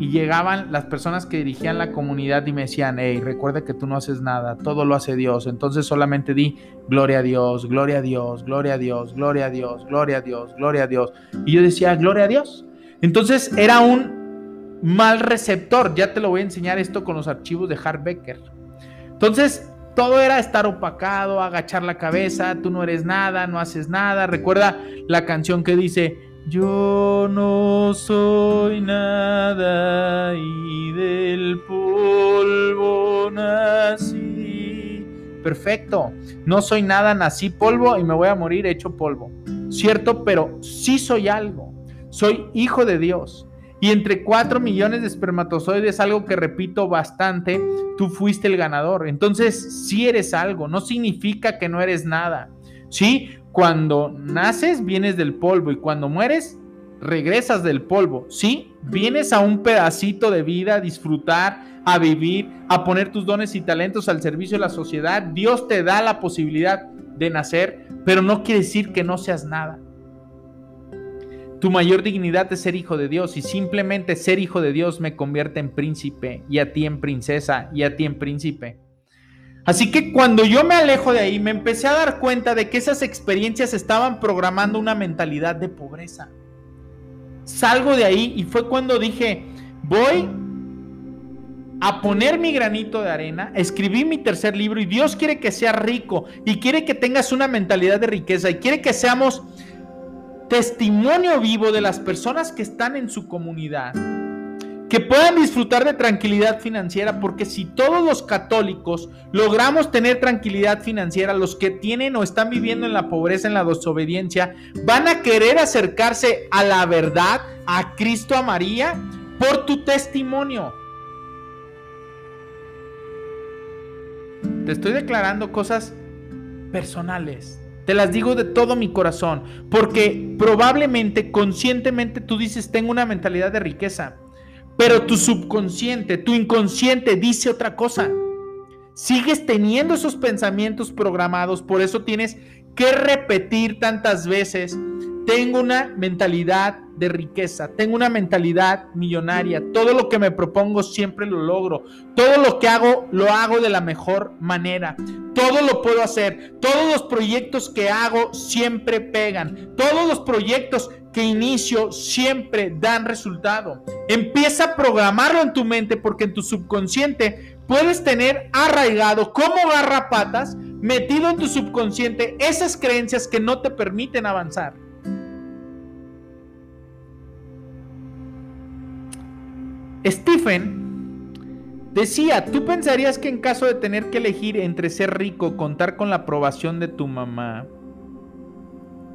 Y llegaban las personas que dirigían la comunidad y me decían, hey, recuerda que tú no haces nada, todo lo hace Dios. Entonces solamente di, gloria a Dios, gloria a Dios, gloria a Dios, gloria a Dios, gloria a Dios, gloria a Dios. Y yo decía, gloria a Dios. Entonces era un mal receptor. Ya te lo voy a enseñar esto con los archivos de Hart Becker. Entonces, todo era estar opacado, agachar la cabeza, tú no eres nada, no haces nada. Recuerda la canción que dice, yo no soy nada y del polvo nací. Perfecto. No soy nada, nací polvo y me voy a morir hecho polvo. Cierto, pero sí soy algo. Soy hijo de Dios. Y entre 4 millones de espermatozoides, algo que repito bastante, tú fuiste el ganador. Entonces, si eres algo, no significa que no eres nada. ¿Sí? Cuando naces, vienes del polvo y cuando mueres, regresas del polvo. Sí, vienes a un pedacito de vida, a disfrutar, a vivir, a poner tus dones y talentos al servicio de la sociedad. Dios te da la posibilidad de nacer, pero no quiere decir que no seas nada. Tu mayor dignidad es ser hijo de Dios y simplemente ser hijo de Dios me convierte en príncipe y a ti en princesa y a ti en príncipe. Así que cuando yo me alejo de ahí, me empecé a dar cuenta de que esas experiencias estaban programando una mentalidad de pobreza. salgo de ahí y fue cuando dije, voy a poner mi granito de arena, escribí mi tercer libro y Dios quiere que sea rico y quiere que tengas una mentalidad de riqueza y quiere que seamos testimonio vivo de las personas que están en su comunidad que puedan disfrutar de tranquilidad financiera, porque si todos los católicos logramos tener tranquilidad financiera, los que tienen o están viviendo en la pobreza, en la desobediencia, van a querer acercarse a la verdad, a Cristo, a María, por tu testimonio. Te estoy declarando cosas personales. Te las digo de todo mi corazón, porque probablemente, conscientemente, tú dices, tengo una mentalidad de riqueza pero tu subconsciente, tu inconsciente dice otra cosa. Sigues teniendo esos pensamientos programados, por eso tienes que repetir tantas veces. Tengo una mentalidad de riqueza, tengo una mentalidad millonaria, todo lo que me propongo siempre lo logro, todo lo que hago lo hago de la mejor manera, todo lo puedo hacer, todos los proyectos que hago siempre pegan, todos los proyectos que inicio siempre dan resultado. Empieza a programarlo en tu mente porque en tu subconsciente puedes tener arraigado como garrapatas, metido en tu subconsciente esas creencias que no te permiten avanzar. Stephen decía, ¿tú pensarías que en caso de tener que elegir entre ser rico, contar con la aprobación de tu mamá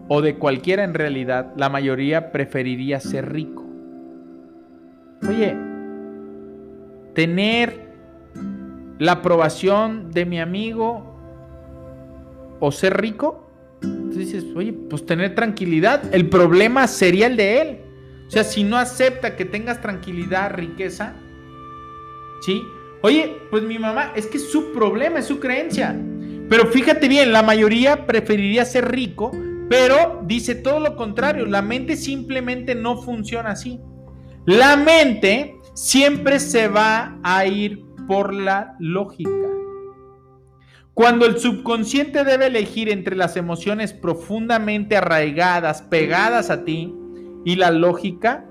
o de cualquiera en realidad, la mayoría preferiría ser rico? Oye, tener la aprobación de mi amigo o ser rico, tú dices, oye, pues tener tranquilidad, el problema sería el de él. O sea, si no acepta que tengas tranquilidad, riqueza, ¿sí? Oye, pues mi mamá, es que es su problema, es su creencia. Pero fíjate bien, la mayoría preferiría ser rico, pero dice todo lo contrario, la mente simplemente no funciona así. La mente siempre se va a ir por la lógica. Cuando el subconsciente debe elegir entre las emociones profundamente arraigadas, pegadas a ti, y la lógica?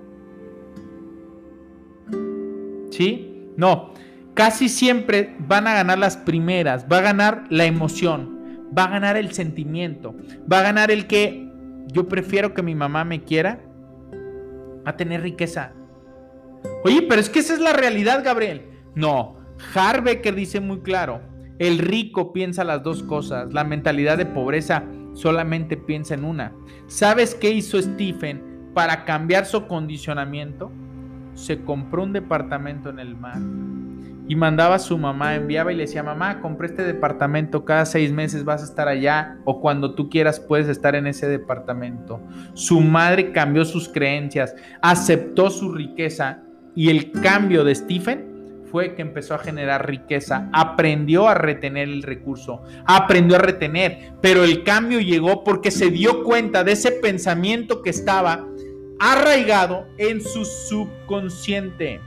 ¿Sí? No, casi siempre van a ganar las primeras, va a ganar la emoción, va a ganar el sentimiento, va a ganar el que yo prefiero que mi mamá me quiera a tener riqueza. Oye, pero es que esa es la realidad, Gabriel. No, Harbecker dice muy claro, el rico piensa las dos cosas, la mentalidad de pobreza solamente piensa en una. ¿Sabes qué hizo Stephen para cambiar su condicionamiento, se compró un departamento en el mar y mandaba a su mamá, enviaba y le decía, mamá, compré este departamento, cada seis meses vas a estar allá o cuando tú quieras puedes estar en ese departamento. Su madre cambió sus creencias, aceptó su riqueza y el cambio de Stephen fue que empezó a generar riqueza, aprendió a retener el recurso, aprendió a retener, pero el cambio llegó porque se dio cuenta de ese pensamiento que estaba arraigado en su subconsciente.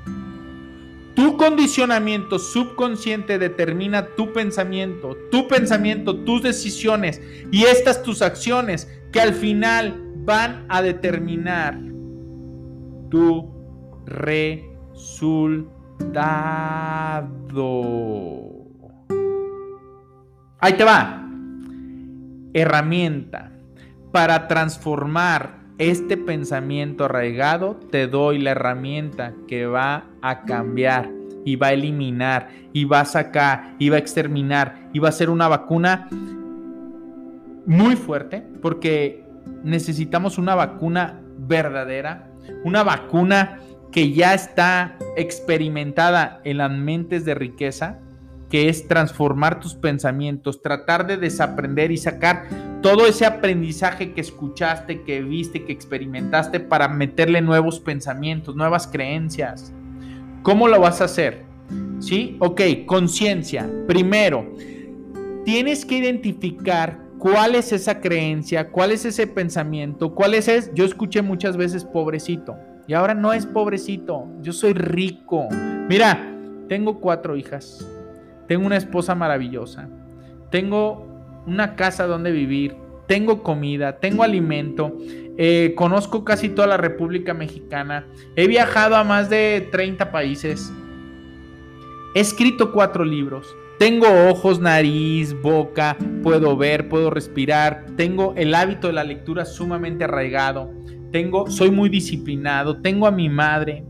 Tu condicionamiento subconsciente determina tu pensamiento, tu pensamiento, tus decisiones y estas tus acciones que al final van a determinar tu resultado. Ahí te va. Herramienta para transformar este pensamiento arraigado, te doy la herramienta que va a cambiar y va a eliminar y va a sacar y va a exterminar y va a ser una vacuna muy fuerte porque necesitamos una vacuna verdadera, una vacuna que ya está experimentada en las mentes de riqueza, que es transformar tus pensamientos, tratar de desaprender y sacar todo ese aprendizaje que escuchaste, que viste, que experimentaste para meterle nuevos pensamientos, nuevas creencias. ¿Cómo lo vas a hacer? ¿Sí? Ok, conciencia. Primero, tienes que identificar cuál es esa creencia, cuál es ese pensamiento, cuál es ese... Yo escuché muchas veces pobrecito y ahora no es pobrecito, yo soy rico. Mira, tengo cuatro hijas, tengo una esposa maravillosa, tengo una casa donde vivir, tengo comida, tengo alimento, eh, conozco casi toda la República Mexicana, he viajado a más de 30 países, he escrito cuatro libros, tengo ojos, nariz, boca, puedo ver, puedo respirar, tengo el hábito de la lectura sumamente arraigado, tengo, soy muy disciplinado, tengo a mi madre,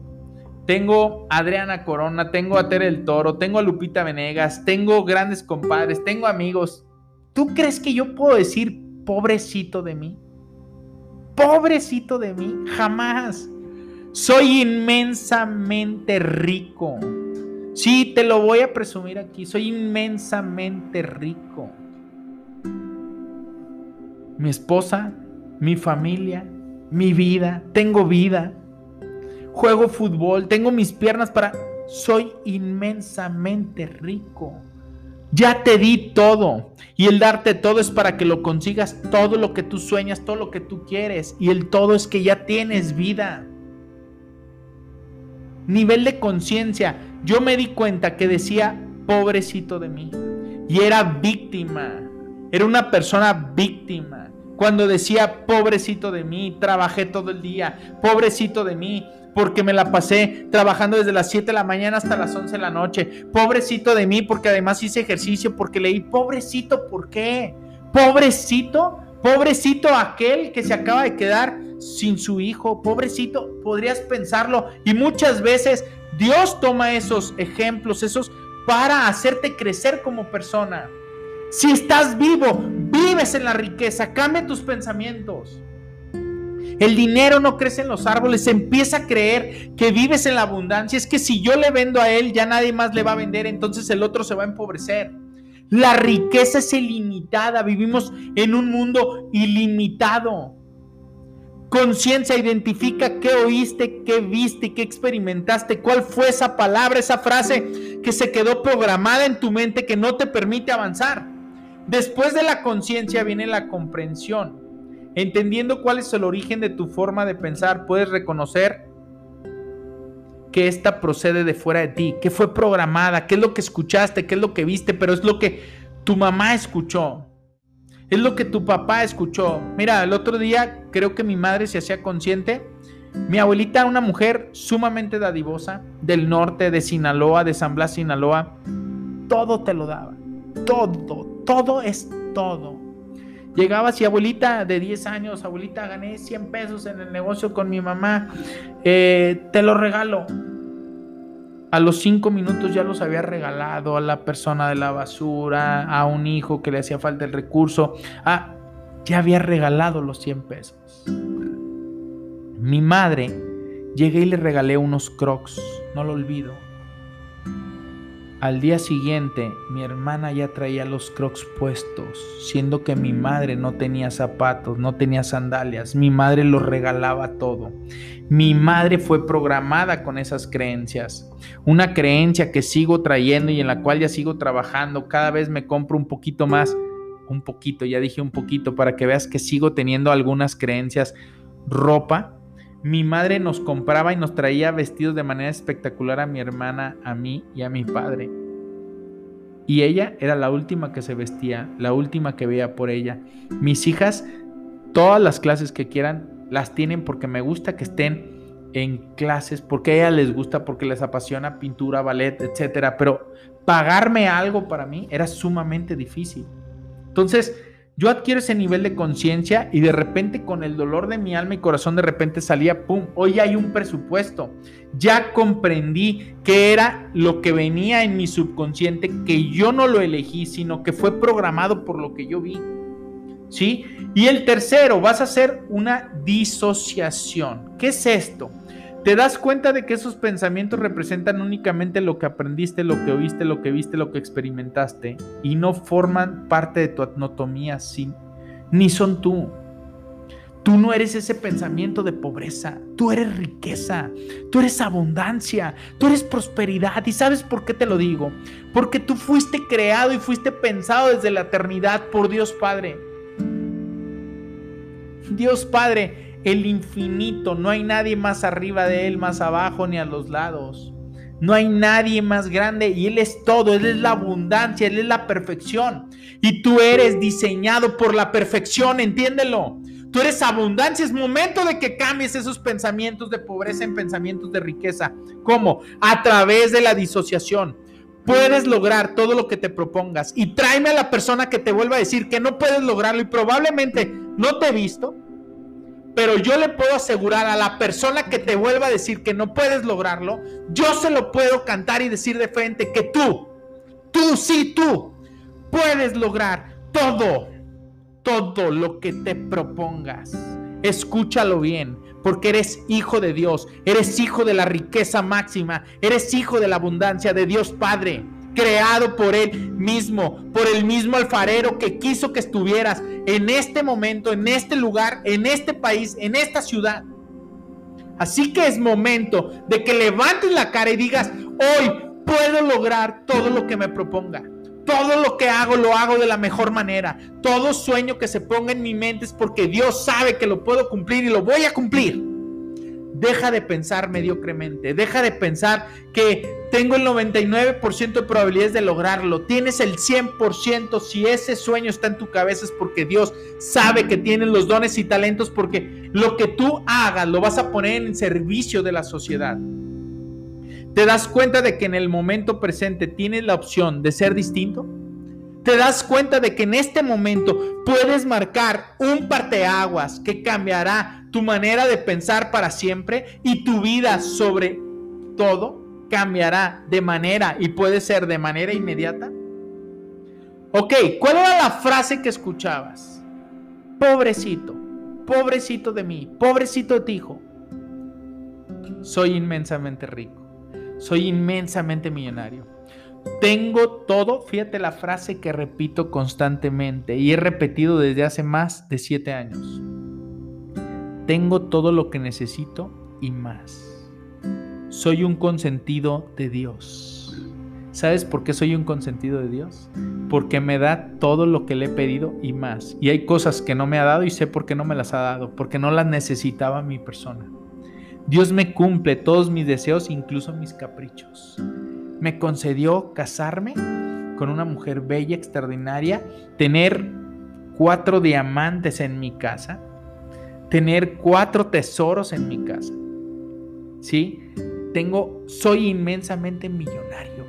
tengo a Adriana Corona, tengo a Tere el Toro, tengo a Lupita Venegas, tengo grandes compadres, tengo amigos. ¿Tú crees que yo puedo decir pobrecito de mí? Pobrecito de mí, jamás. Soy inmensamente rico. Sí, te lo voy a presumir aquí. Soy inmensamente rico. Mi esposa, mi familia, mi vida, tengo vida. Juego fútbol, tengo mis piernas para... Soy inmensamente rico. Ya te di todo. Y el darte todo es para que lo consigas todo lo que tú sueñas, todo lo que tú quieres. Y el todo es que ya tienes vida. Nivel de conciencia. Yo me di cuenta que decía, pobrecito de mí. Y era víctima. Era una persona víctima. Cuando decía, pobrecito de mí, trabajé todo el día. Pobrecito de mí, porque me la pasé trabajando desde las 7 de la mañana hasta las 11 de la noche. Pobrecito de mí porque además hice ejercicio, porque leí, pobrecito, ¿por qué? Pobrecito, pobrecito aquel que se acaba de quedar sin su hijo, pobrecito, podrías pensarlo. Y muchas veces Dios toma esos ejemplos, esos para hacerte crecer como persona. Si estás vivo, vives en la riqueza, cambia tus pensamientos. El dinero no crece en los árboles, empieza a creer que vives en la abundancia. Es que si yo le vendo a él, ya nadie más le va a vender, entonces el otro se va a empobrecer. La riqueza es ilimitada, vivimos en un mundo ilimitado. Conciencia identifica qué oíste, qué viste, qué experimentaste, cuál fue esa palabra, esa frase que se quedó programada en tu mente que no te permite avanzar. Después de la conciencia viene la comprensión. Entendiendo cuál es el origen de tu forma de pensar, puedes reconocer que esta procede de fuera de ti, que fue programada, qué es lo que escuchaste, qué es lo que viste, pero es lo que tu mamá escuchó. Es lo que tu papá escuchó. Mira, el otro día creo que mi madre se hacía consciente. Mi abuelita, una mujer sumamente dadivosa, del norte, de Sinaloa, de San Blas, Sinaloa, todo te lo daba. Todo, todo es todo. Llegaba así, abuelita de 10 años, abuelita, gané 100 pesos en el negocio con mi mamá, eh, te lo regalo. A los 5 minutos ya los había regalado a la persona de la basura, a un hijo que le hacía falta el recurso. Ah, ya había regalado los 100 pesos. Mi madre, llegué y le regalé unos crocs, no lo olvido al día siguiente, mi hermana ya traía los crocs puestos, siendo que mi madre no tenía zapatos, no tenía sandalias, mi madre los regalaba todo. Mi madre fue programada con esas creencias, una creencia que sigo trayendo y en la cual ya sigo trabajando, cada vez me compro un poquito más, un poquito, ya dije un poquito, para que veas que sigo teniendo algunas creencias, ropa, mi madre nos compraba y nos traía vestidos de manera espectacular a mi hermana, a mí y a mi padre. Y ella era la última que se vestía, la última que veía por ella. Mis hijas, todas las clases que quieran, las tienen porque me gusta que estén en clases, porque a ellas les gusta, porque les apasiona pintura, ballet, etc. Pero pagarme algo para mí era sumamente difícil. Entonces, yo adquiero ese nivel de conciencia y de repente con el dolor de mi alma y corazón de repente salía, ¡pum! Hoy hay un presupuesto. Ya comprendí que era lo que venía en mi subconsciente, que yo no lo elegí, sino que fue programado por lo que yo vi. ¿Sí? Y el tercero, vas a hacer una disociación. ¿Qué es esto? Te das cuenta de que esos pensamientos representan únicamente lo que aprendiste, lo que oíste, lo que viste, lo que experimentaste y no forman parte de tu anatomía, ni son tú. Tú no eres ese pensamiento de pobreza, tú eres riqueza, tú eres abundancia, tú eres prosperidad. ¿Y sabes por qué te lo digo? Porque tú fuiste creado y fuiste pensado desde la eternidad por Dios Padre. Dios Padre el infinito, no hay nadie más arriba de él, más abajo ni a los lados. No hay nadie más grande y Él es todo, Él es la abundancia, Él es la perfección. Y tú eres diseñado por la perfección, entiéndelo. Tú eres abundancia, es momento de que cambies esos pensamientos de pobreza en pensamientos de riqueza. ¿Cómo? A través de la disociación. Puedes lograr todo lo que te propongas y tráeme a la persona que te vuelva a decir que no puedes lograrlo y probablemente no te he visto, pero yo le puedo asegurar a la persona que te vuelva a decir que no puedes lograrlo, yo se lo puedo cantar y decir de frente que tú, tú, sí, tú, puedes lograr todo, todo lo que te propongas. Escúchalo bien, porque eres hijo de Dios, eres hijo de la riqueza máxima, eres hijo de la abundancia de Dios Padre creado por Él mismo, por el mismo alfarero que quiso que estuvieras en este momento, en este lugar, en este país, en esta ciudad. Así que es momento de que levantes la cara y digas, hoy puedo lograr todo lo que me proponga. Todo lo que hago lo hago de la mejor manera. Todo sueño que se ponga en mi mente es porque Dios sabe que lo puedo cumplir y lo voy a cumplir. Deja de pensar mediocremente, deja de pensar que tengo el 99% de probabilidades de lograrlo, tienes el 100%, si ese sueño está en tu cabeza es porque Dios sabe que tienes los dones y talentos, porque lo que tú hagas lo vas a poner en servicio de la sociedad. ¿Te das cuenta de que en el momento presente tienes la opción de ser distinto? te das cuenta de que en este momento puedes marcar un parteaguas que cambiará tu manera de pensar para siempre y tu vida sobre todo cambiará de manera y puede ser de manera inmediata. Ok, ¿cuál era la frase que escuchabas? Pobrecito, pobrecito de mí, pobrecito de ti, hijo. Soy inmensamente rico, soy inmensamente millonario tengo todo, fíjate la frase que repito constantemente y he repetido desde hace más de siete años. Tengo todo lo que necesito y más. Soy un consentido de Dios. ¿Sabes por qué soy un consentido de Dios? Porque me da todo lo que le he pedido y más. Y hay cosas que no me ha dado y sé por qué no me las ha dado, porque no las necesitaba mi persona. Dios me cumple todos mis deseos, incluso mis caprichos me concedió casarme con una mujer bella, extraordinaria, tener cuatro diamantes en mi casa, tener cuatro tesoros en mi casa. ¿Sí? Tengo, soy inmensamente millonario.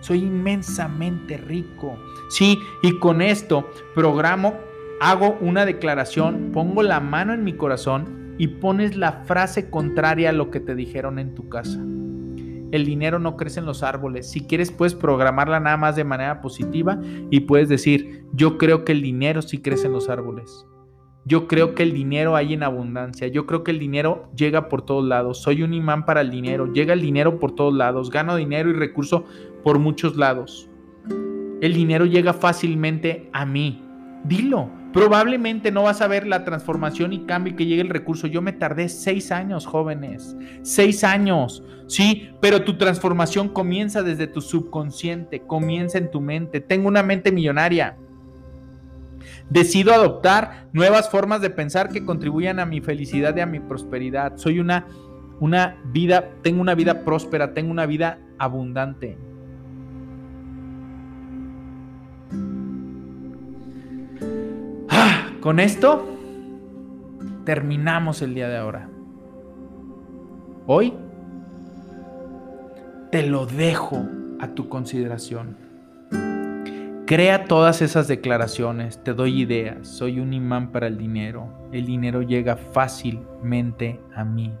Soy inmensamente rico. Sí, y con esto programo, hago una declaración, pongo la mano en mi corazón y pones la frase contraria a lo que te dijeron en tu casa. El dinero no crece en los árboles. Si quieres, puedes programarla nada más de manera positiva y puedes decir, yo creo que el dinero sí crece en los árboles. Yo creo que el dinero hay en abundancia. Yo creo que el dinero llega por todos lados. Soy un imán para el dinero. Llega el dinero por todos lados. Gano dinero y recurso por muchos lados. El dinero llega fácilmente a mí. Dilo. Probablemente no vas a ver la transformación y cambio y que llegue el recurso. Yo me tardé seis años, jóvenes. Seis años. Sí, pero tu transformación comienza desde tu subconsciente, comienza en tu mente. Tengo una mente millonaria. Decido adoptar nuevas formas de pensar que contribuyan a mi felicidad y a mi prosperidad. Soy una, una vida, tengo una vida próspera, tengo una vida abundante. Con esto terminamos el día de ahora. Hoy te lo dejo a tu consideración. Crea todas esas declaraciones, te doy ideas, soy un imán para el dinero, el dinero llega fácilmente a mí.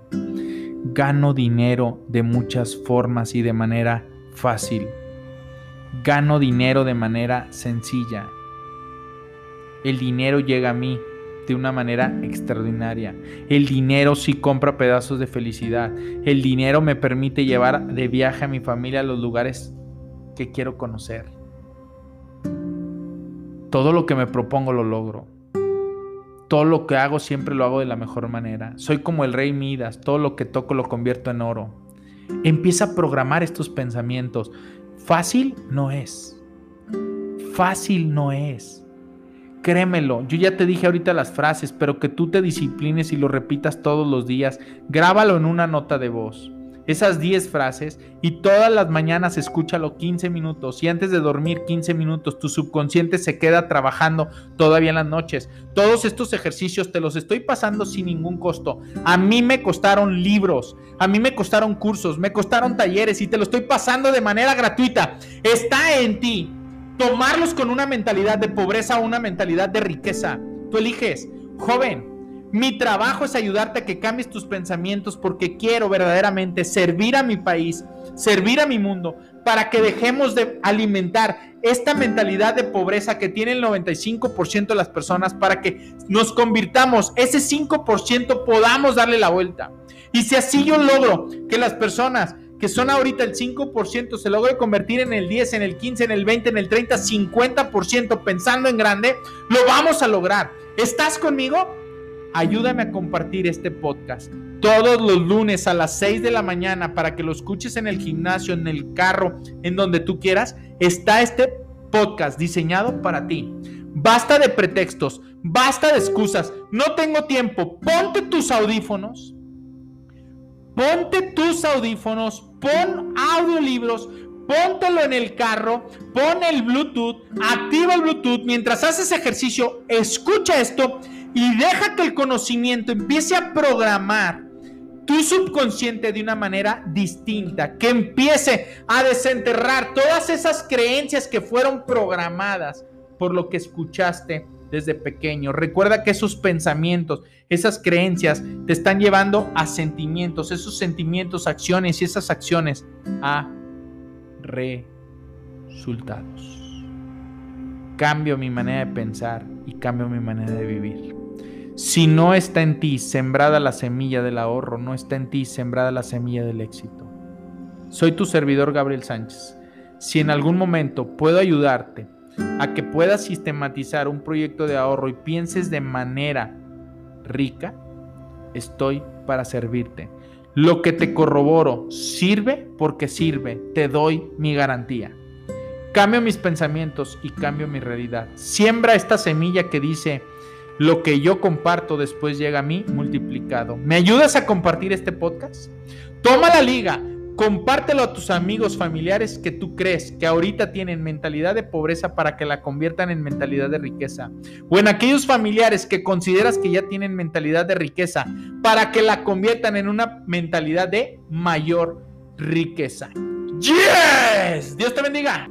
Gano dinero de muchas formas y de manera fácil. Gano dinero de manera sencilla el dinero llega a mí de una manera extraordinaria. El dinero sí compra pedazos de felicidad. El dinero me permite llevar de viaje a mi familia a los lugares que quiero conocer. Todo lo que me propongo lo logro. Todo lo que hago siempre lo hago de la mejor manera. Soy como el rey Midas. Todo lo que toco lo convierto en oro. Empieza a programar estos pensamientos. Fácil no es. Fácil no es. Créemelo, yo ya te dije ahorita las frases, pero que tú te disciplines y lo repitas todos los días. Grábalo en una nota de voz. Esas 10 frases y todas las mañanas escúchalo 15 minutos y antes de dormir 15 minutos tu subconsciente se queda trabajando todavía en las noches. Todos estos ejercicios te los estoy pasando sin ningún costo. A mí me costaron libros, a mí me costaron cursos, me costaron talleres y te lo estoy pasando de manera gratuita. Está en ti tomarlos con una mentalidad de pobreza o una mentalidad de riqueza. Tú eliges, joven. Mi trabajo es ayudarte a que cambies tus pensamientos porque quiero verdaderamente servir a mi país, servir a mi mundo, para que dejemos de alimentar esta mentalidad de pobreza que tiene el 95% de las personas, para que nos convirtamos, ese 5% podamos darle la vuelta. Y si así yo logro que las personas que son ahorita el 5%, se logre convertir en el 10, en el 15, en el 20, en el 30, 50% pensando en grande, lo vamos a lograr. ¿Estás conmigo? Ayúdame a compartir este podcast todos los lunes a las 6 de la mañana para que lo escuches en el gimnasio, en el carro, en donde tú quieras. Está este podcast diseñado para ti. Basta de pretextos, basta de excusas. No tengo tiempo. Ponte tus audífonos. Ponte tus audífonos, pon audiolibros, póntelo en el carro, pon el Bluetooth, activa el Bluetooth. Mientras haces ejercicio, escucha esto y deja que el conocimiento empiece a programar tu subconsciente de una manera distinta, que empiece a desenterrar todas esas creencias que fueron programadas por lo que escuchaste desde pequeño. Recuerda que esos pensamientos, esas creencias te están llevando a sentimientos, esos sentimientos, acciones y esas acciones a resultados. Cambio mi manera de pensar y cambio mi manera de vivir. Si no está en ti sembrada la semilla del ahorro, no está en ti sembrada la semilla del éxito. Soy tu servidor Gabriel Sánchez. Si en algún momento puedo ayudarte a que puedas sistematizar un proyecto de ahorro y pienses de manera rica, estoy para servirte. Lo que te corroboro sirve porque sirve. Te doy mi garantía. Cambio mis pensamientos y cambio mi realidad. Siembra esta semilla que dice, lo que yo comparto después llega a mí multiplicado. ¿Me ayudas a compartir este podcast? Toma la liga, compártelo a tus amigos, familiares que tú crees que ahorita tienen mentalidad de pobreza para que la conviertan en mentalidad de riqueza. O en aquellos familiares que consideras que ya tienen mentalidad de riqueza para que la conviertan en una mentalidad de mayor riqueza. ¡Yes! Dios te bendiga.